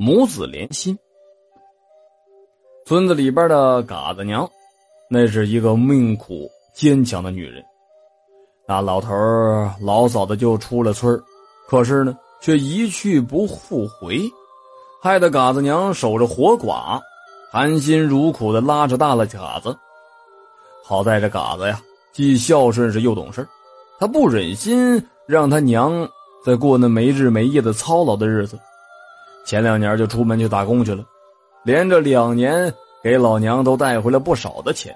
母子连心。村子里边的嘎子娘，那是一个命苦坚强的女人。那老头老早的就出了村可是呢，却一去不复回，害得嘎子娘守着活寡，含辛茹苦的拉扯大了嘎子。好在这嘎子呀，既孝顺是又懂事他不忍心让他娘再过那没日没夜的操劳的日子，前两年就出门去打工去了。连着两年，给老娘都带回来不少的钱。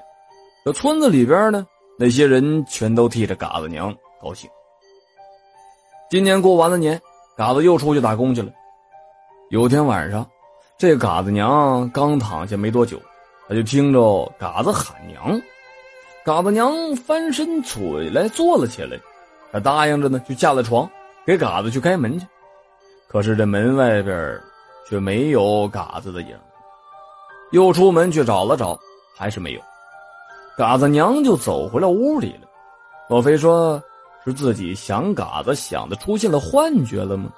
这村子里边呢，那些人全都替着嘎子娘高兴。今年过完了年，嘎子又出去打工去了。有天晚上，这嘎子娘刚躺下没多久，他就听着嘎子喊娘。嘎子娘翻身起来坐了起来，他答应着呢，就下了床，给嘎子去开门去。可是这门外边却没有嘎子的影。又出门去找了找，还是没有。嘎子娘就走回了屋里了。莫非说是自己想嘎子想的出现了幻觉了吗？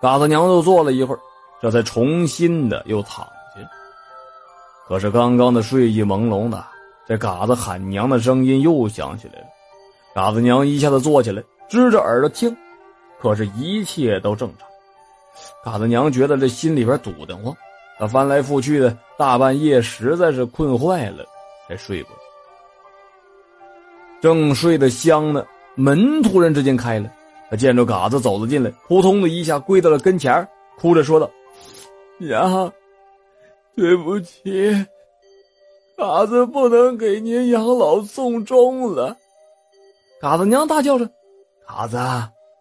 嘎子娘又坐了一会儿，这才重新的又躺下。可是刚刚的睡意朦胧的，这嘎子喊娘的声音又响起来了。嘎子娘一下子坐起来，支着耳朵听，可是一切都正常。嘎子娘觉得这心里边堵得慌。她翻来覆去的，大半夜实在是困坏了，才睡过去。正睡得香呢，门突然之间开了，他见着嘎子走了进来，扑通的一下跪到了跟前，哭着说道：“娘，对不起，嘎子不能给您养老送终了。”嘎子娘大叫着：“嘎子，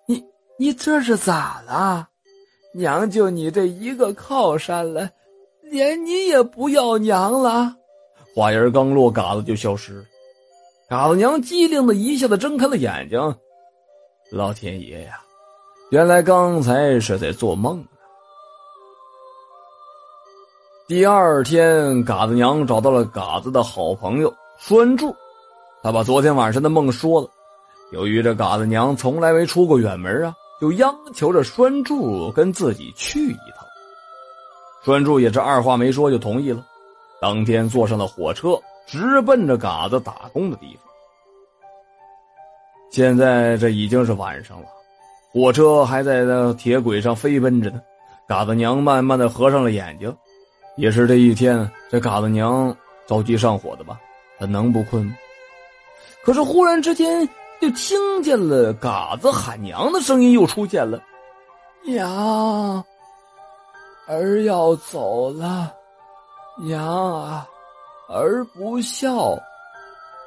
你你这是咋了？娘就你这一个靠山了。”连你也不要娘了，话音刚落，嘎子就消失。嘎子娘机灵的一下子睁开了眼睛，老天爷呀，原来刚才是在做梦呢。第二天，嘎子娘找到了嘎子的好朋友栓柱，他把昨天晚上的梦说了。由于这嘎子娘从来没出过远门啊，就央求着栓柱跟自己去一趟。栓柱也是二话没说就同意了，当天坐上了火车，直奔着嘎子打工的地方。现在这已经是晚上了，火车还在那铁轨上飞奔着呢。嘎子娘慢慢的合上了眼睛，也是这一天，这嘎子娘着急上火的吧？她能不困吗？可是忽然之间，就听见了嘎子喊娘的声音又出现了，娘。儿要走了，娘啊，儿不孝，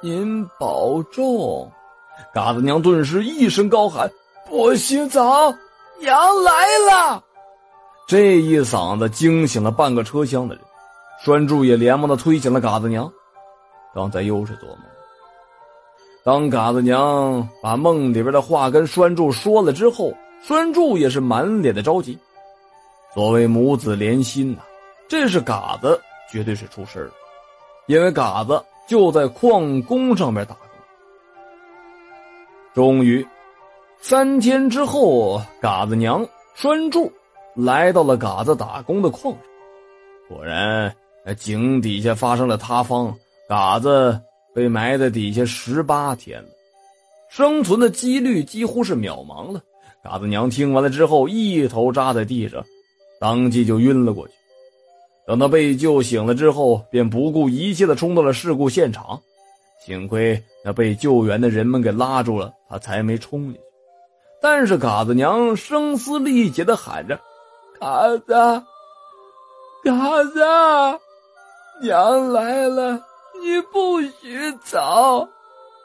您保重。嘎子娘顿时一声高喊：“不洗澡，娘来了！”这一嗓子惊醒了半个车厢的人，栓柱也连忙的推醒了嘎子娘。刚才又是做梦。当嘎子娘把梦里边的话跟栓柱说了之后，栓柱也是满脸的着急。所谓母子连心呐，这是嘎子绝对是出事了，因为嘎子就在矿工上面打工。终于，三天之后，嘎子娘拴柱来到了嘎子打工的矿上，果然，井底下发生了塌方，嘎子被埋在底下十八天了，生存的几率几乎是渺茫了。嘎子娘听完了之后，一头扎在地上。当即就晕了过去。等他被救醒了之后，便不顾一切的冲到了事故现场。幸亏那被救援的人们给拉住了，他才没冲进去。但是嘎子娘声嘶力竭的喊着：“嘎子，嘎子，娘来了，你不许走，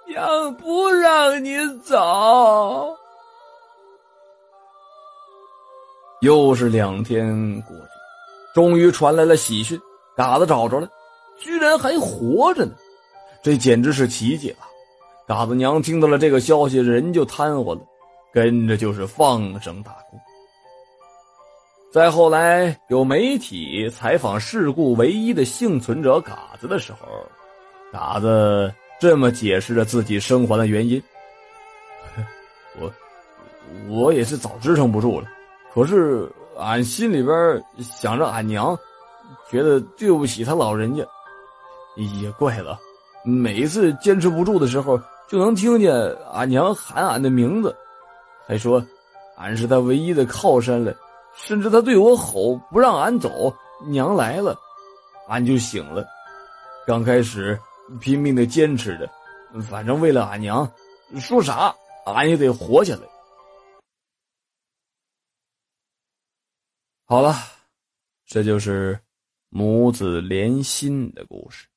娘不让你走。”又是两天过去，终于传来了喜讯，嘎子找着了，居然还活着呢，这简直是奇迹了。嘎子娘听到了这个消息，人就瘫痪了，跟着就是放声大哭。再后来有媒体采访事故唯一的幸存者嘎子的时候，嘎子这么解释着自己生还的原因：“我，我也是早支撑不住了。”可是俺心里边想着俺娘，觉得对不起他老人家。也怪了，每一次坚持不住的时候，就能听见俺娘喊俺的名字，还说俺是他唯一的靠山了，甚至他对我吼不让俺走，娘来了，俺就醒了。刚开始拼命的坚持着，反正为了俺娘，说啥俺也得活下来。好了，这就是母子连心的故事。